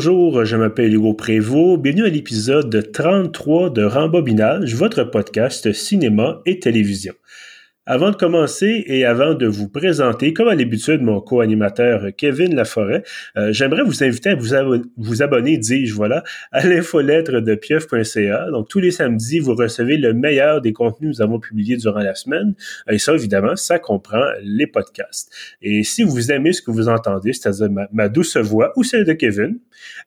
Bonjour, je m'appelle Hugo Prévost. Bienvenue à l'épisode 33 de Rembobinage, votre podcast cinéma et télévision. Avant de commencer et avant de vous présenter, comme à l'habitude, mon co-animateur Kevin Laforêt, euh, j'aimerais vous inviter à vous, abonner, dis-je, voilà, à l'infolettre de pieuf.ca. Donc, tous les samedis, vous recevez le meilleur des contenus que nous avons publiés durant la semaine. Et ça, évidemment, ça comprend les podcasts. Et si vous aimez ce que vous entendez, c'est-à-dire ma, douce voix ou celle de Kevin,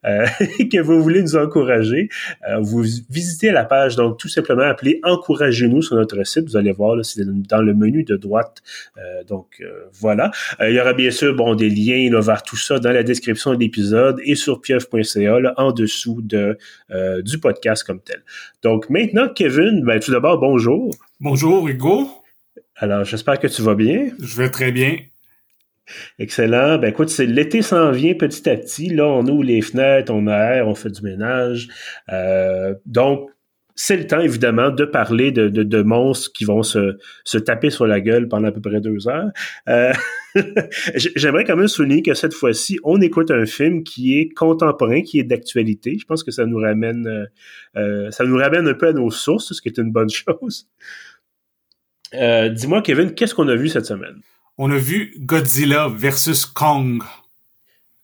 euh, et que vous voulez nous encourager, euh, vous visitez la page, donc tout simplement appelez Encouragez-nous sur notre site. Vous allez voir, c'est dans le menu de droite. Euh, donc euh, voilà. Euh, il y aura bien sûr bon des liens là, vers tout ça dans la description de l'épisode et sur pieuf.ca en dessous de du podcast comme tel. Donc maintenant, Kevin, ben, tout d'abord bonjour. Bonjour Hugo. Alors j'espère que tu vas bien. Je vais très bien. Excellent. Ben écoute, c'est l'été s'en vient petit à petit. Là, on ouvre les fenêtres, on aère, on fait du ménage. donc, c'est le temps, évidemment, de parler de, de, monstres qui vont se, se, taper sur la gueule pendant à peu près deux heures. Euh, j'aimerais quand même souligner que cette fois-ci, on écoute un film qui est contemporain, qui est d'actualité. Je pense que ça nous ramène, euh, euh, ça nous ramène un peu à nos sources, ce qui est une bonne chose. Dis-moi, Kevin, qu'est-ce qu'on a vu cette semaine? On a vu Godzilla versus Kong.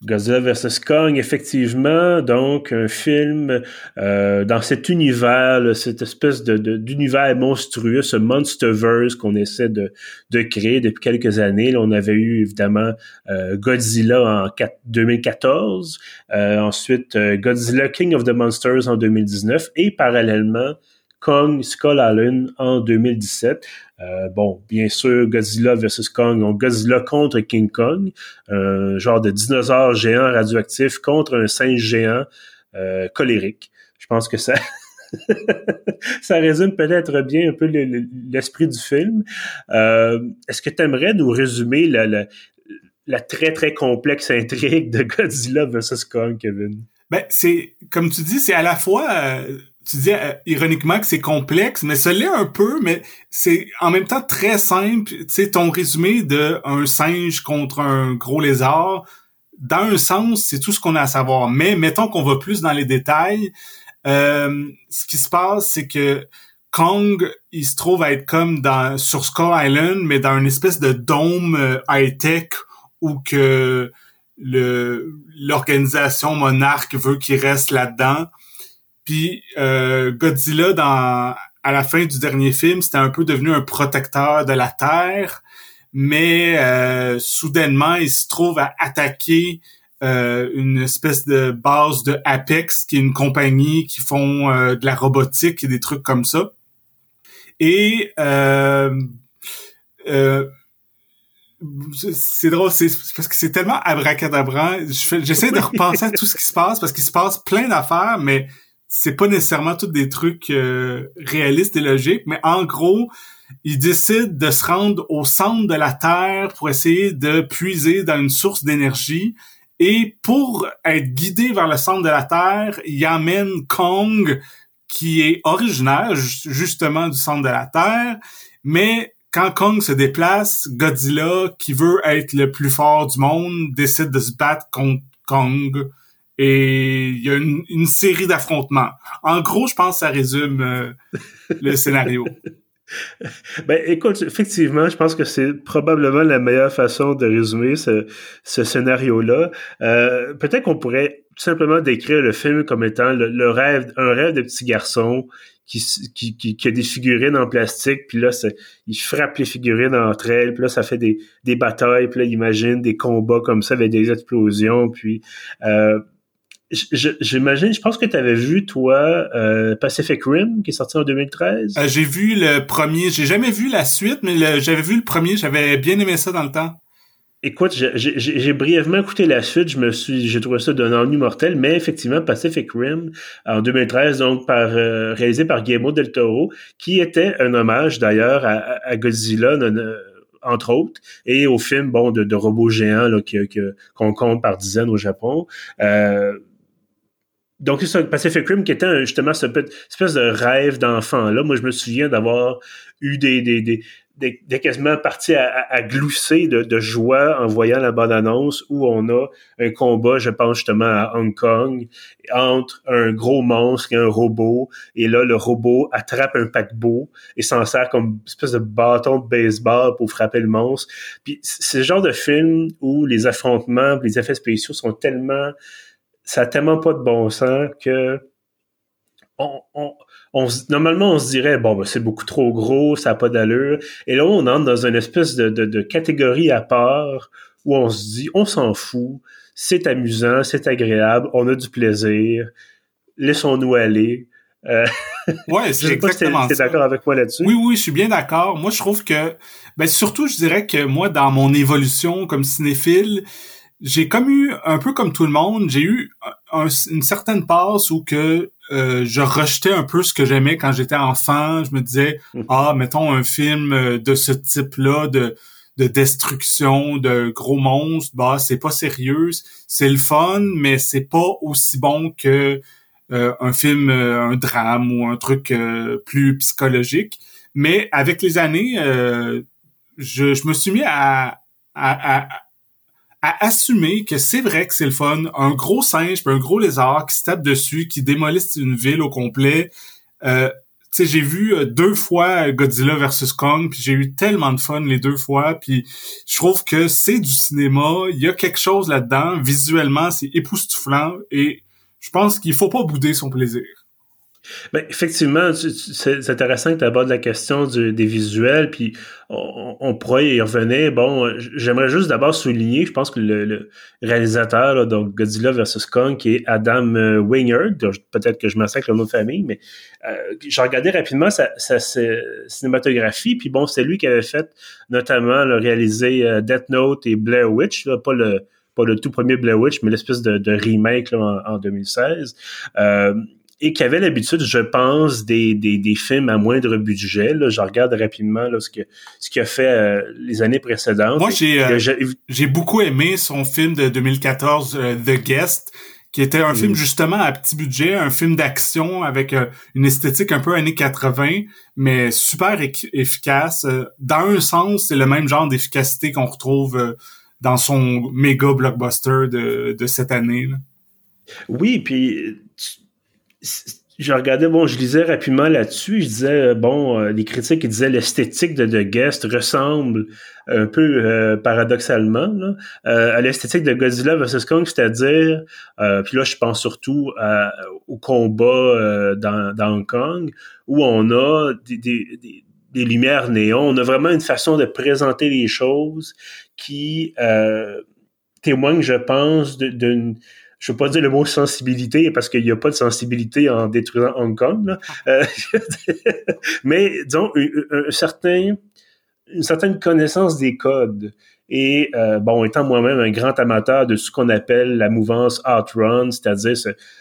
Godzilla vs. Kong, effectivement, donc un film euh, dans cet univers, cette espèce de, d'univers monstrueux, ce monsterverse qu'on essaie de, créer depuis quelques années. Là, on avait eu évidemment euh, Godzilla en 2014, euh, ensuite Godzilla King of the Monsters en 2019 et parallèlement Kong Skull Island en 2017. Euh, bon, bien sûr, Godzilla versus Kong, donc Godzilla contre King Kong, un genre de dinosaure géant radioactif contre un singe géant euh, colérique. Je pense que ça, ça résume peut-être bien un peu l'esprit du film. Euh, est-ce que tu aimerais nous résumer la, très très complexe intrigue de Godzilla versus Kong, Kevin? Ben, c'est, comme tu dis, c'est à la fois tu dis euh, ironiquement que c'est complexe, mais ça l'est un peu, mais c'est en même temps très simple. Tu sais, ton résumé de un singe contre un gros lézard, dans un sens, c'est tout ce qu'on a à savoir. Mais mettons qu'on va plus dans les détails. Euh, ce qui se passe, c'est que Kong, il se trouve à être comme dans sur Skull Island, mais dans une espèce de dôme euh, high-tech où que l'organisation monarque veut qu'il reste là-dedans. Puis euh, Godzilla, dans, à la fin du dernier film, c'était un peu devenu un protecteur de la Terre, mais euh, soudainement, il se trouve à attaquer euh, une espèce de base de Apex, qui est une compagnie qui font de la robotique et des trucs comme ça. Et c'est drôle, c'est parce que c'est tellement abracadabrant. J'essaie de repenser à tout ce qui se passe parce qu'il se passe plein d'affaires, mais c'est pas nécessairement tous des trucs euh, réalistes et logiques, mais en gros, ils décident de se rendre au centre de la Terre pour essayer de puiser dans une source d'énergie. Et pour être guidé vers le centre de la Terre, ils amènent Kong, qui est originaire justement du centre de la Terre, mais quand Kong se déplace, Godzilla, qui veut être le plus fort du monde, décide de se battre contre Kong et il y a une, série d'affrontements. En gros, je pense que ça résume euh, le scénario. Ben, écoute, effectivement, je pense que c'est probablement la meilleure façon de résumer ce, ce scénario-là. Euh, peut-être qu'on pourrait tout simplement décrire le film comme étant le, rêve, un rêve de petit garçon qui, qui, qui, a des figurines en plastique, puis là, il frappe les figurines entre elles, puis là, ça fait des, des batailles, puis là, il imagine des combats comme ça avec des explosions, puis euh, J'imagine, je pense que tu avais vu, toi, euh, Pacific Rim, qui est sorti en 2013. Euh, j'ai vu le premier. J'ai jamais vu la suite, mais j'avais vu le premier. J'avais bien aimé ça dans le temps. Écoute, j'ai brièvement écouté la suite. Je me suis, j'ai trouvé ça d'un ennui mortel, mais effectivement, Pacific Rim, en 2013, donc par euh, réalisé par Guillermo del Toro, qui était un hommage d'ailleurs à, Godzilla entre autres, et au film bon de, de robots géants là, qu'on compte par dizaines au Japon. Euh, donc, c'est ça, Pacific Rim qui était justement cette espèce de rêve d'enfant. Là, moi, je me souviens d'avoir eu des, des, des des, quasiment parti à, glousser de, joie en voyant la bande-annonce où on a un combat, je pense justement à Hong Kong, entre un gros monstre et un robot. Et là, le robot attrape un paquebot et s'en sert comme espèce de bâton de baseball pour frapper le monstre. Puis c'est le genre de film où les affrontements, les effets spéciaux sont tellement... Ça a tellement pas de bon sens que on, on, normalement, on se dirait, bon, ben, c'est beaucoup trop gros, ça n'a pas d'allure. Et là, on entre dans une espèce de, de, catégorie à part où on se dit, on s'en fout, c'est amusant, c'est agréable, on a du plaisir, laissons-nous aller. Euh, ouais, c'est exactement Tu es d'accord avec moi là-dessus? Oui, oui, je suis bien d'accord. Moi, je trouve que, ben, surtout, je dirais que moi, dans mon évolution comme cinéphile, j'ai comme eu, un peu comme tout le monde, j'ai eu une certaine passe où que euh, je rejetais un peu ce que j'aimais quand j'étais enfant. Je me disais, mhm. ah, mettons un film euh, de ce type-là, de, de destruction, de gros monstres, bah, c'est pas sérieux. C'est le fun, mais c'est pas aussi bon que euh, un film, un drame ou un truc plus psychologique. Mais avec les années, je, je me suis mis à, à, à à assumer que c'est vrai que c'est le fun, un gros singe puis un gros lézard qui se tape dessus, qui démolissent une ville au complet. Euh, tu sais, j'ai vu euh, deux fois Godzilla versus Kong, puis j'ai eu tellement de fun les deux fois, puis je trouve que c'est du cinéma, il y a quelque chose là-dedans, visuellement c'est époustouflant, et je pense qu'il faut pas bouder son plaisir. Ben, effectivement, c'est intéressant que tu abordes la question des visuels, puis on, pourrait y revenir. Bon, j'aimerais juste d'abord souligner, je pense que le, réalisateur, donc Godzilla vs. Kong, qui est Adam euh, Wingard, peut-être que je massacre le nom de famille, mais euh, j'ai regardé rapidement sa, cinématographie, puis bon, c'est lui qui avait fait notamment le réalisé euh, Death Note et Blair Witch, là, pas le pas le tout premier Blair Witch, mais l'espèce de, remake en, en, 2016. Euh, et qui avait l'habitude, je pense, des, des, des, films à moindre budget. Là. Je regarde rapidement là, ce qu'il ce qu'il a fait euh, les années précédentes. Moi, j'ai euh, j'ai beaucoup aimé son film de 2014, euh, The Guest, qui était un film mm. justement à petit budget, un film d'action avec une esthétique un peu années 80, mais super efficace. Dans un sens, c'est le même genre d'efficacité qu'on retrouve dans son méga blockbuster de, de cette année. Là. Oui, puis je regardais, bon, je lisais rapidement là-dessus, je disais, euh, bon, euh, les critiques qui disaient l'esthétique de The Guest ressemble un peu euh, paradoxalement à l'esthétique de Godzilla vs. Kong, c'est-à-dire, puis là je pense surtout au combat dans, Hong Kong, où on a des, des, des, lumières néons, on a vraiment une façon de présenter les choses qui témoigne, je pense, d'une je veux pas dire le mot sensibilité parce qu'il n'y a pas de sensibilité en détruisant Hong Kong, euh, mais disons un, certain, une certaine connaissance des codes. Et euh, bon, étant moi-même un grand amateur de ce qu'on appelle la mouvance art run, c'est-à-dire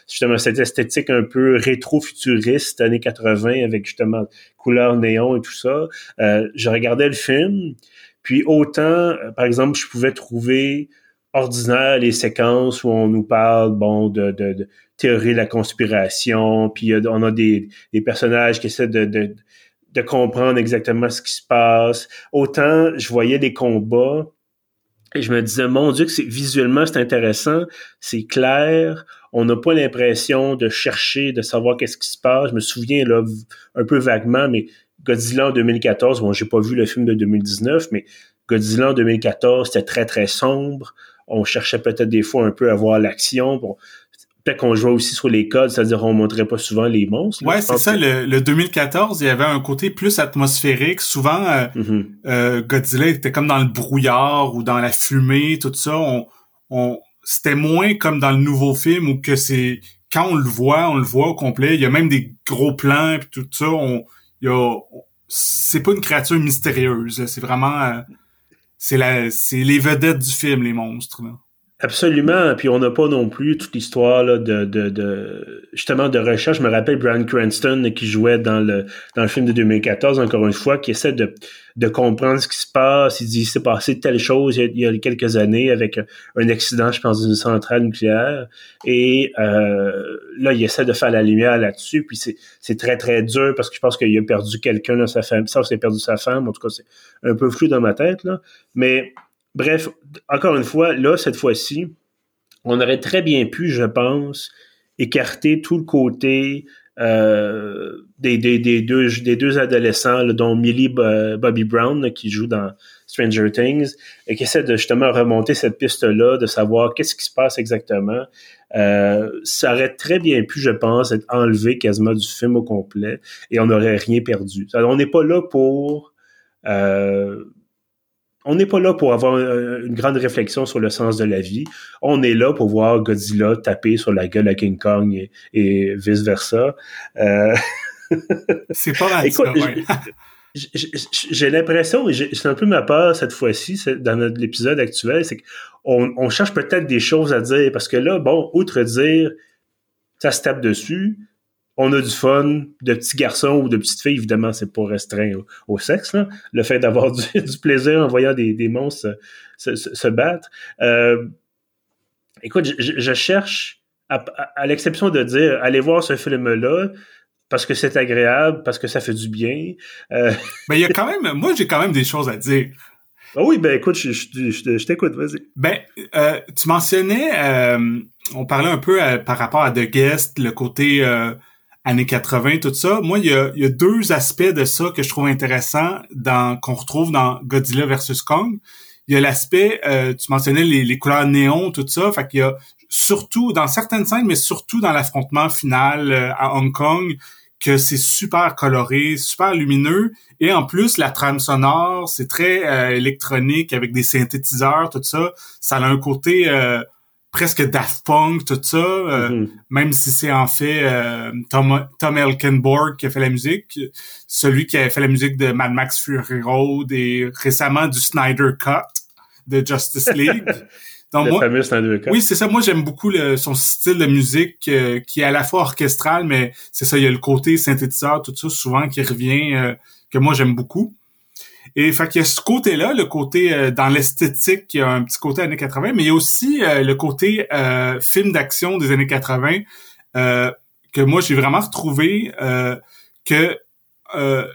justement cette esthétique un peu rétro-futuriste années 80 avec justement couleurs néon et tout ça, euh, je regardais le film, puis autant, par exemple, je pouvais trouver ordinaire les séquences où on nous parle bon de, de, de théorie de la conspiration, puis on a des, des personnages qui essaient de, de, de, comprendre exactement ce qui se passe. Autant je voyais des combats et je me disais mon Dieu que c'est visuellement c'est intéressant, c'est clair. On n'a pas l'impression de chercher, de savoir qu'est-ce qui se passe. Je me souviens là un peu vaguement, mais Godzilla en 2014, bon j'ai pas vu le film de 2019, mais Godzilla en 2014 c'était très très sombre on cherchait peut-être des fois un peu à voir l'action. peut-être qu'on jouait aussi sur les codes, c'est-à-dire on montrait pas souvent les monstres. ouais, c'est ça. Le, 2014, il y avait un côté plus atmosphérique. Souvent, euh, mm-hmm. euh, Godzilla était comme dans le brouillard ou dans la fumée, tout ça. On, on c'était moins comme dans le nouveau film où que c'est quand on le voit, on le voit au complet. Il y a même des gros plans et tout ça. On, il y a, c'est pas une créature mystérieuse. C'est vraiment euh, c'est la c'est les vedettes du film les monstres là. Absolument, puis on n'a pas non plus toute l'histoire de, de, de, justement de recherche. Je me rappelle Brian Cranston qui jouait dans le dans le film de 2014, encore une fois, qui essaie de, de comprendre ce qui se passe. Il dit s'est passé telle chose il y, a, quelques années avec un accident, je pense, d'une centrale nucléaire. Et euh, là, il essaie de faire la lumière là-dessus. Puis c'est, c'est très, très dur parce que je pense qu'il a perdu quelqu'un dans sa femme. Ça, c'est perdu sa femme. En tout cas, c'est un peu flou dans ma tête. là. Mais Bref, encore une fois, là, cette fois-ci, on aurait très bien pu, je pense, écarter tout le côté euh, des, deux, adolescents, dont Millie Bobby Brown, qui joue dans Stranger Things, et qui essaie de justement remonter cette piste-là, de savoir qu'est-ce qui se passe exactement. Euh, ça aurait très bien pu, je pense, être enlevé quasiment du film au complet, et on n'aurait rien perdu. On n'est pas là pour... Euh, on n'est pas là pour avoir une grande réflexion sur le sens de la vie. On est là pour voir Godzilla taper sur la gueule à King Kong et, vice versa. Euh... c'est pas mal. Écoute, j'ai l'impression, et c'est un peu ma peur cette fois-ci, dans l'épisode actuel, c'est qu'on on cherche peut-être des choses à dire parce que là, bon, outre dire ça se tape dessus, on a du fun, de petits garçons ou de petites filles, évidemment, c'est pas restreint au, sexe, là. le fait d'avoir du, plaisir en voyant des, des monstres se, battre. Euh, écoute, je, cherche, à, l'exception de dire, allez voir ce film-là, parce que c'est agréable, parce que ça fait du bien. Euh... Mais il y a quand même, moi j'ai quand même des choses à dire. Ah oui, ben écoute, je, je, t'écoute, vas-y. Ben, euh, tu mentionnais, euh, on parlait un peu euh, par rapport à The Guest, le côté années 80, tout ça. Moi, il y a, deux aspects de ça que je trouve intéressants dans qu'on retrouve dans Godzilla versus Kong. Il y a l'aspect, euh, tu mentionnais les, couleurs néon, tout ça. Fait qu'il y a surtout dans certaines scènes, mais surtout dans l'affrontement final euh, à Hong Kong, que c'est super coloré, super lumineux. Et en plus, la trame sonore, c'est très euh, électronique avec des synthétiseurs, tout ça. Ça a un côté presque Daft Punk, tout ça, euh, mm-hmm. même si c'est en fait euh, Tom, Tom Elkenborg qui a fait la musique, celui qui a fait la musique de Mad Max Fury Road et récemment du Snyder Cut de Justice League. Donc, le fameux Snyder Cut. Oui, c'est ça. Moi, j'aime beaucoup son style de musique euh, qui est à la fois orchestral, mais c'est ça, il y a le côté synthétiseur, tout ça, souvent qui revient, que moi, j'aime beaucoup. Et fait qu'il y a ce côté-là, le côté euh, dans l'esthétique, il y a un petit côté années 80, mais il y a aussi euh, le côté euh, film d'action des années 80 que moi j'ai vraiment retrouvé que le,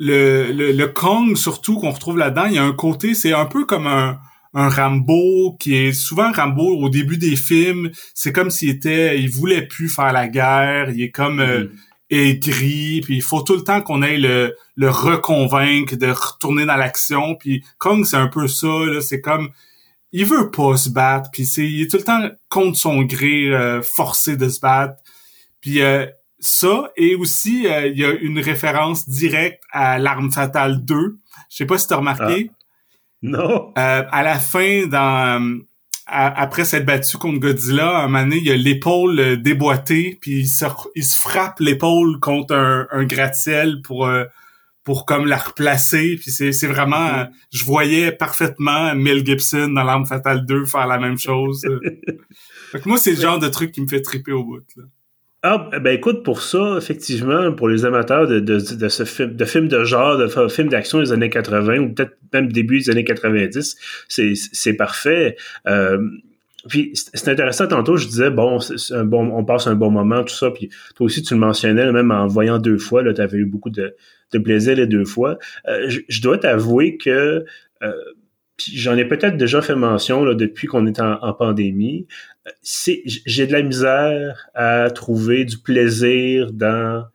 le, le, Kong surtout qu'on retrouve là-dedans, il y a un côté, c'est un peu comme un, un Rambo qui est souvent Rambo au début des films, c'est comme s'il était, il voulait plus faire la guerre, il est comme mm-hmm aigri, puis il faut tout le temps qu'on aille le, le reconvaincre de retourner dans l'action. Puis Kong, c'est un peu ça, là, c'est comme il veut pas se battre, puis c'est il est tout le temps contre son gré, euh, forcé de se battre. Puis euh, ça, et aussi, euh, il y a une référence directe à l'arme fatale 2. Je sais pas si t'as remarqué. Ah. Non. à la fin, dans après s'être battu contre Godzilla, à un moment donné, il a l'épaule euh, déboîtée, puis il se, il se frappe l'épaule contre un, un gratte-ciel pour euh, pour comme la replacer. Puis c'est, c'est vraiment... Mm-hmm. Je voyais parfaitement Mel Gibson dans L'Arme Fatale 2 faire la même chose. fait moi, c'est le genre de truc qui me fait triper au bout. Là. Ah, ben écoute, pour ça, effectivement, pour les amateurs de, de, de ce film, de films de genre, de films d'action des années 80 ou peut-être même début des années 90, c'est, parfait. Euh, puis c'est intéressant, tantôt je disais, bon, un bon, on passe un bon moment, tout ça, puis toi aussi tu le mentionnais, même en voyant deux fois, tu avais eu beaucoup de, de plaisir les deux fois. Euh, je, dois t'avouer que euh, j'en ai peut-être déjà fait mention là, depuis qu'on est en, pandémie. C'est, j'ai de la misère à trouver du plaisir dans.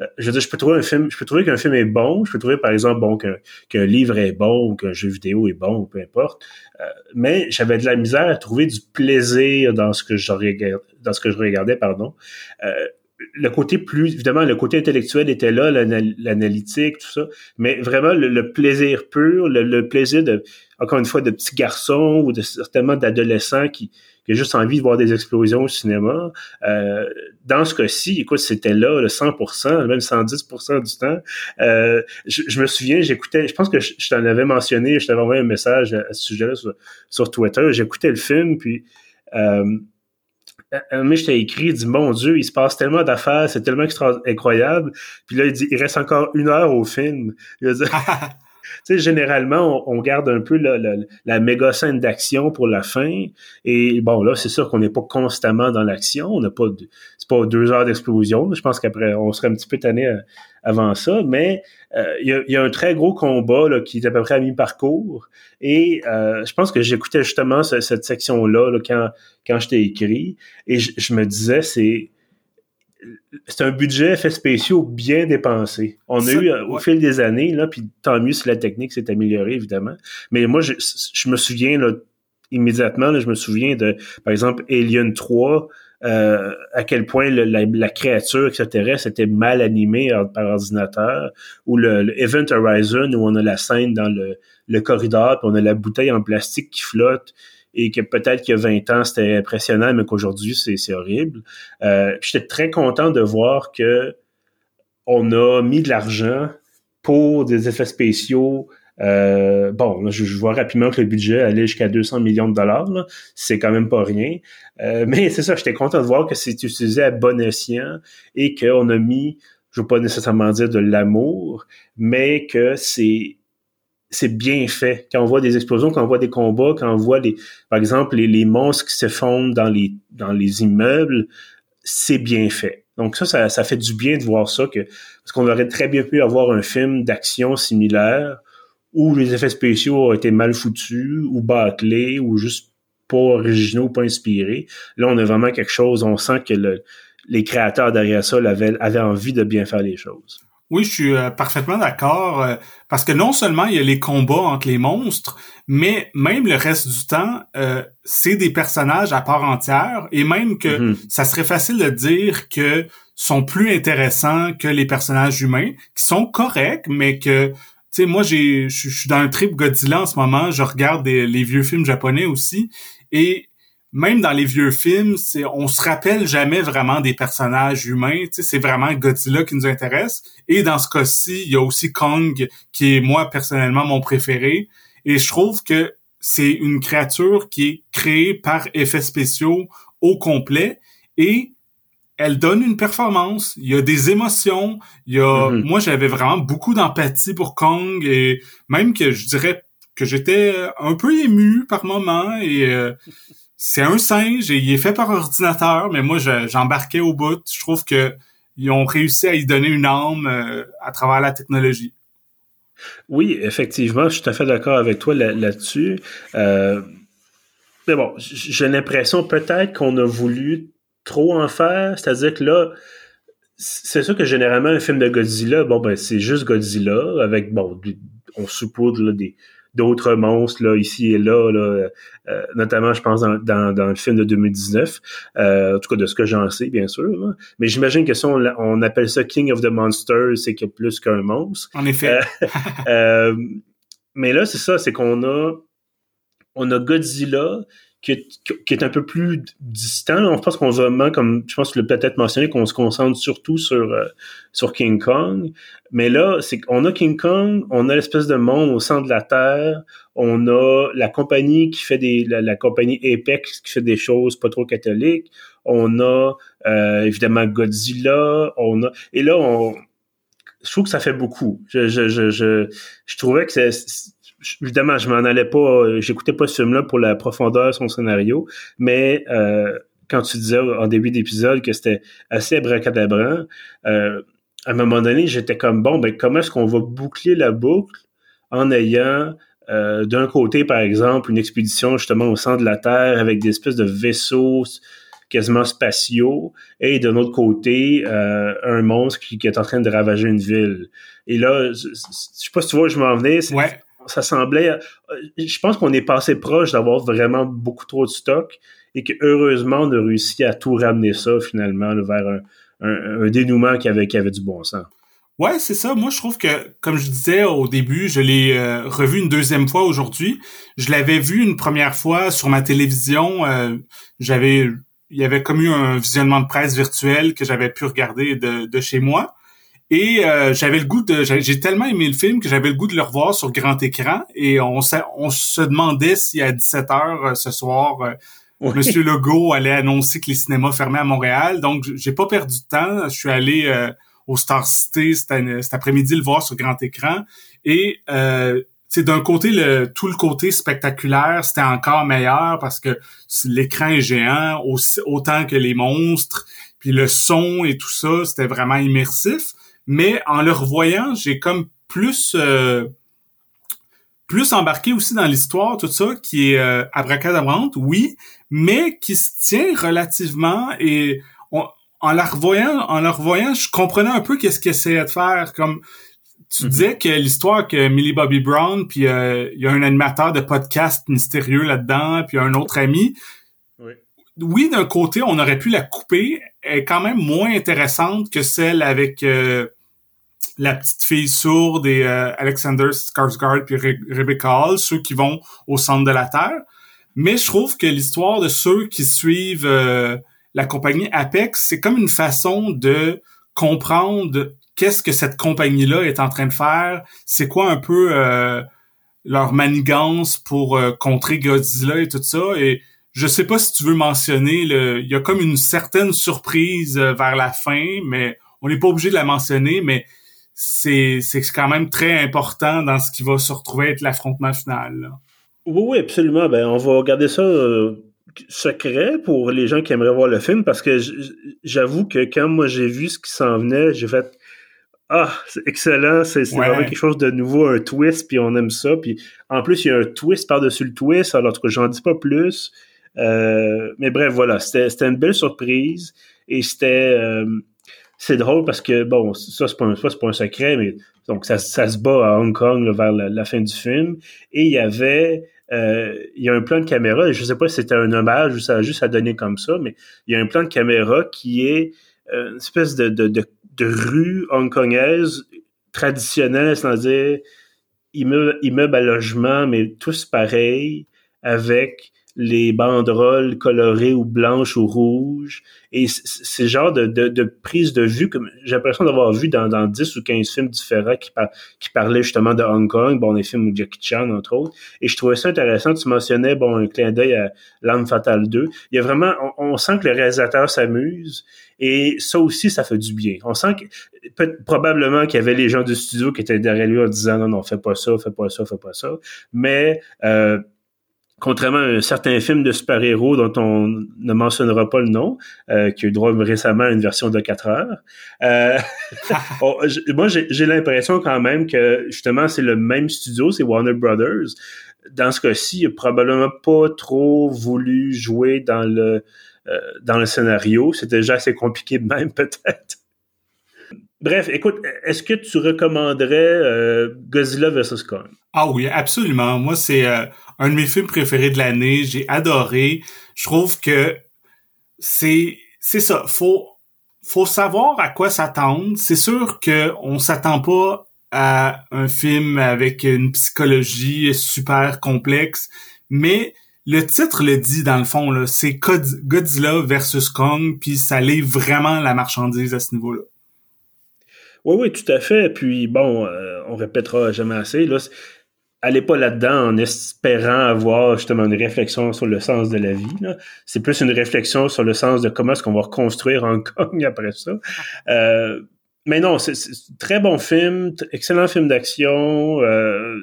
Euh, je veux dire, je peux trouver un film, je peux trouver qu'un film est bon, je peux trouver par exemple bon qu'un, livre est bon qu'un jeu vidéo est bon peu importe. Euh, mais j'avais de la misère à trouver du plaisir dans ce que je regardais, dans ce que je regardais, pardon. Euh, le côté plus, évidemment, le côté intellectuel était là, l'analytique, tout ça, mais vraiment le, plaisir pur, le, plaisir de, encore une fois, de petits garçons ou de certainement d'adolescents qui, qui a juste envie de voir des explosions au cinéma. Euh, dans ce cas-ci, écoute, c'était là le 100%, même 110% du temps. Euh, je, me souviens, j'écoutais, je pense que je, t'en avais mentionné, je t'avais envoyé un message à, ce sujet-là sur, Twitter. J'écoutais le film, puis euh, mais je t'ai écrit, il dit mon Dieu, il se passe tellement d'affaires, c'est tellement incroyable. Puis là, il dit, il reste encore une heure au film. Il dit, tu sais, généralement, on, garde un peu la, la, méga scène d'action pour la fin. Et bon, là, c'est sûr qu'on n'est pas constamment dans l'action. On n'a pas, c'est pas deux heures d'explosion. Je pense qu'après, on serait un petit peu tanné euh, avant ça. Mais euh, il y, a, un très gros combat là, qui est à peu près à mi-parcours. Et euh, je pense que j'écoutais justement cette section-là quand, quand je t'ai écrit. Et je me disais, c'est c'est un budget effets spéciaux bien dépensé. On a eu euh, au fil des années, là, puis tant mieux si la technique s'est améliorée, évidemment. Mais moi, je, me souviens là, immédiatement, là, je me souviens de, par exemple, Alien 3, euh, à quel point la, créature extraterrestre était mal animée par ordinateur, ou le, Event Horizon, où on a la scène dans le, le corridor, puis on a la bouteille en plastique qui flotte et que peut-être qu'il y a 20 ans, c'était impressionnant, mais qu'aujourd'hui, c'est horrible. Euh, J'étais très content de voir que on a mis de l'argent pour des effets spéciaux. Euh, bon, je, vois rapidement que le budget allait jusqu'à 200 millions de dollars. C'est quand même pas rien. Euh, mais c'est ça, j'étais content de voir que c'est utilisé à bon escient et qu'on a mis, je veux pas nécessairement dire de l'amour, mais que c'est c'est bien fait. Quand on voit des explosions, quand on voit des combats, quand on voit les, par exemple, les, monstres qui se fondent dans les, dans les immeubles, c'est bien fait. Donc ça, ça, fait du bien de voir ça, que, parce qu'on aurait très bien pu avoir un film d'action similaire où les effets spéciaux ont été mal foutus ou bâclés ou juste pas originaux, pas inspirés. Là, on a vraiment quelque chose, on sent que les créateurs derrière ça avaient envie de bien faire les choses. Oui, je suis euh, parfaitement d'accord euh, parce que non seulement il y a les combats entre les monstres, mais même le reste du temps, euh, c'est des personnages à part entière et même que mm-hmm. ça serait facile de dire que sont plus intéressants que les personnages humains, qui sont corrects, mais que tu sais, moi j'ai, je suis dans un trip Godzilla en ce moment, je regarde les vieux films japonais aussi et même dans les vieux films, c'est on se rappelle jamais vraiment des personnages humains. C'est vraiment Godzilla qui nous intéresse. Et dans ce cas-ci, il y a aussi Kong, qui est moi personnellement mon préféré. Et je trouve que c'est une créature qui est créée par effets spéciaux au complet et elle donne une performance. Il y a des émotions. Il y a, mm-hmm. moi, j'avais vraiment beaucoup d'empathie pour Kong et même que je dirais que j'étais un peu ému par moments et euh, c'est un singe et il est fait par ordinateur, mais moi j'embarquais au bout. Je trouve que ils ont réussi à y donner une âme euh, à travers la technologie. Oui, effectivement, je suis tout à fait d'accord avec toi là-dessus. euh, mais bon, j'ai l'impression peut-être qu'on a voulu trop en faire, c'est-à-dire que là, c'est sûr que généralement un film de Godzilla, bon ben c'est juste Godzilla avec bon, on suppose là, des d'autres monstres là ici et là, là euh, notamment je pense dans, dans, le film de 2019 euh, en tout cas de ce que j'en sais bien sûr mais j'imagine que si on, appelle ça King of the Monsters c'est que plus qu'un monstre. En effet. Euh, mais là c'est ça c'est qu'on a on a Godzilla qui est, un peu plus distant. On pense qu'on vraiment, comme je pense que tu peut-être mentionné, qu'on se concentre surtout sur, euh, sur King Kong. Mais là, c'est qu'on a King Kong, on a l'espèce de monde au centre de la Terre, on a la compagnie qui fait des. la, compagnie Apex qui fait des choses pas trop catholiques. On a euh, évidemment Godzilla, on a. Et là, on. Je trouve que ça fait beaucoup. Je, je, je, je, je trouvais que c'est évidemment, je m'en allais pas, euh, j'écoutais pas ce film-là pour la profondeur de son scénario, mais euh, quand tu disais en début d'épisode que c'était assez abracadabrant, euh, à un moment donné, j'étais comme bon, ben comment est-ce qu'on va boucler la boucle en ayant d'un côté, par exemple, une expédition justement au centre de la Terre avec des espèces de vaisseaux quasiment spatiaux, et d'un autre côté, un monstre qui, est en train de ravager une ville. Et là, je, sais pas si tu vois où je m'en venais. Ouais ça semblait. Euh, je pense qu'on est passé proche d'avoir vraiment beaucoup trop de stock et que heureusement on a réussi à tout ramener ça finalement vers un, dénouement qui avait, qui avait du bon sens. Ouais, c'est ça. Moi, je trouve que, comme je disais au début, je l'ai euh, revu une deuxième fois aujourd'hui. Je l'avais vu une première fois sur ma télévision. Euh, j'avais, il y avait comme eu un visionnement de presse virtuel que j'avais pu regarder de, de chez moi. Et euh, j'avais le goût de, j'ai tellement aimé le film que j'avais le goût de le revoir sur grand écran. Et on, on se demandait si à 17 h ce soir, Monsieur Legault allait annoncer que les cinémas fermaient à Montréal. Donc, j'ai pas perdu de temps. Je suis allé au Star City cet, après-midi le voir sur grand écran. Et euh, d'un côté, le, tout le côté spectaculaire, c'était encore meilleur parce que l'écran est géant, aussi, autant que les monstres, puis le son et tout ça, c'était vraiment immersif. Mais en le revoyant, j'ai comme plus euh, plus embarqué aussi dans l'histoire, tout ça, qui est euh, abracadabrante, oui, mais qui se tient relativement et en la revoyant, en la revoyant, je comprenais un peu qu'est-ce qu'il essayait de faire. Comme tu mhm. disais que l'histoire que Millie Bobby Brown, puis euh, il y a un animateur de podcast mystérieux là-dedans, puis un autre ami. Oui, oui d'un côté, on aurait pu la couper. Elle est quand même moins intéressante que celle avec euh, la petite fille sourde et euh, Alexander Skarsgård puis Rebecca Hall, ceux qui vont au centre de la Terre. Mais je trouve que l'histoire de ceux qui suivent la compagnie Apex, c'est comme une façon de comprendre qu'est-ce que cette compagnie-là est en train de faire, c'est quoi un peu euh, leur manigance pour euh, contrer Godzilla et tout ça. Et je sais pas si tu veux mentionner, il y a comme une certaine surprise euh, vers la fin, mais on n'est pas obligé de la mentionner, mais c'est c'est quand même très important dans ce qui va se retrouver être l'affrontement final. Oui, oui, absolument. Ben, on va regarder ça secret pour les gens qui aimeraient voir le film parce que j'avoue que quand moi j'ai vu ce qui s'en venait, j'ai fait ah, c'est excellent, c'est vraiment quelque chose de nouveau, un twist, puis on aime ça. Puis en plus, il y a un twist par-dessus le twist, alors que j'en dis pas plus. Euh, mais bref, voilà, c'était une belle surprise et c'était euh, c'est drôle parce que bon, ça c'est pas, pas un secret, mais donc ça, ça se bat à Hong Kong vers la, fin du film. Et il y avait euh, il y a un plan de caméra, je sais pas si c'était un hommage ou ça a juste à donner comme ça, mais il y a un plan de caméra qui est euh, une espèce de, de, de, de rue hongkongaise traditionnelle, c'est-à-dire immeuble à logement, mais tous pareils, avec les banderoles colorées ou blanches ou rouges. Et c'est genre de, de, de, prise de vue que j'ai l'impression d'avoir vu dans, dans 10 ou 15 films différents qui, qui parlaient justement de Hong Kong, bon, des films de Jackie Chan, entre autres. Et je trouvais ça intéressant. Tu mentionnais, bon, un clin d'œil à L'Arme Fatale 2. Il y a vraiment, on, sent que le réalisateur s'amuse. Et ça aussi, ça fait du bien. On sent que probablement qu'il y avait les gens du studio qui étaient derrière lui en disant non, non, fais pas ça, fais pas ça, fais pas ça. Mais euh, contrairement à un certain film de super-héros dont on ne mentionnera pas le nom, euh, qui a eu droit récemment à une version de 4 heures. Euh, moi, j'ai l'impression quand même que justement, c'est le même studio, c'est Warner Brothers. Dans ce cas-ci, il n'a probablement pas trop voulu jouer dans le euh, dans le scénario. C'est déjà assez compliqué même, peut-être. Bref, écoute, est-ce que tu recommanderais Godzilla vs. Kong? Ah oui, absolument. Moi, c'est un de mes films préférés de l'année. J'ai adoré. Je trouve que c'est c'est ça. Faut faut savoir à quoi s'attendre. C'est sûr que on s'attend pas à un film avec une psychologie super complexe, mais le titre le dit dans le fond là, c'est Godzilla versus Kong, puis ça livre vraiment la marchandise à ce niveau-là. Oui, oui, tout à fait. Puis bon, euh, on répétera jamais assez. Là, allez pas là-dedans en espérant avoir justement une réflexion sur le sens de la vie. C'est plus une réflexion sur le sens de comment est-ce qu'on va reconstruire Hong Kong après ça. Euh, mais non, c'est un très bon film, excellent film d'action. Euh,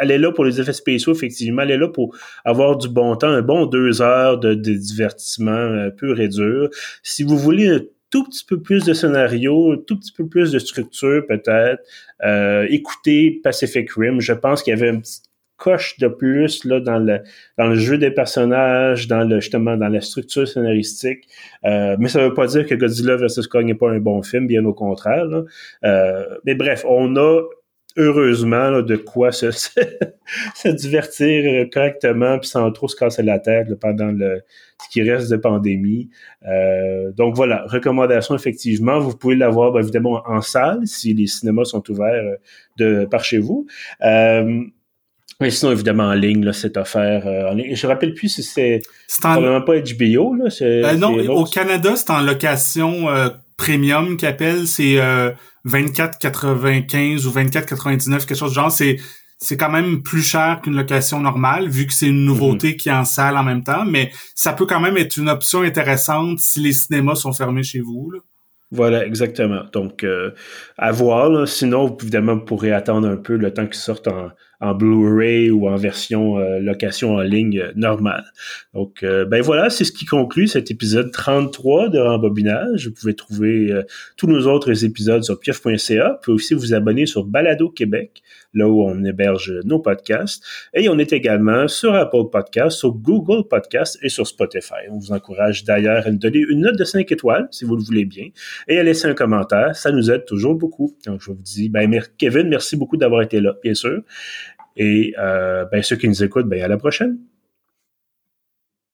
elle est là pour les effets spéciaux, effectivement. Elle est là pour avoir du bon temps, un bon deux heures de, divertissement euh, pur et dur. Si vous voulez tout petit peu plus de scénario, tout petit peu plus de structure peut-être. Euh, écoutez Pacific Rim, je pense qu'il y avait une petite coche de plus là dans le dans le jeu des personnages, dans le justement dans la structure scénaristique. Euh, mais ça veut pas dire que Godzilla vs Kong n'est pas un bon film, bien au contraire. Euh, mais bref, on a heureusement de quoi se, se, divertir correctement puis sans trop se casser la tête pendant le ce qui reste de pandémie. Euh, donc voilà, recommandation effectivement, vous pouvez l'avoir ben, évidemment en salle si les cinémas sont ouverts euh, de par chez vous. Euh, mais sinon, évidemment, en ligne, là, c'est offert euh, en ligne. Je me rappelle plus si c'est probablement pas HBO. Là, euh, non, au Canada, c'est en location euh, premium qui appelle. C'est 24,95 ou 24,99, quelque chose de genre. C'est c'est quand même plus cher qu'une location normale, vu que c'est une nouveauté mhm. qui est en salle en même temps, mais ça peut quand même être une option intéressante si les cinémas sont fermés chez vous. Là. Voilà, exactement. Donc, à voir. Sinon, évidemment, vous pourrez attendre un peu le temps qu'ils sortent en, en Blu-ray ou en version euh, location en ligne euh, normale. Donc, euh, ben voilà, c'est ce qui conclut cet épisode 33 de Rembobinage. Vous pouvez trouver tous nos autres épisodes sur pieuf.ca. Vous pouvez aussi vous abonner sur Balado Québec, là où on héberge nos podcasts. Et on est également sur Apple Podcasts, sur Google Podcasts et sur Spotify. On vous encourage d'ailleurs à nous donner une note de 5 étoiles, si vous le voulez bien, et à laisser un commentaire. Ça nous aide toujours beaucoup. Donc, je vous dis, ben, Kevin, merci beaucoup d'avoir été là, bien sûr. Et euh, ben, ceux qui nous écoutent, ben, à la prochaine.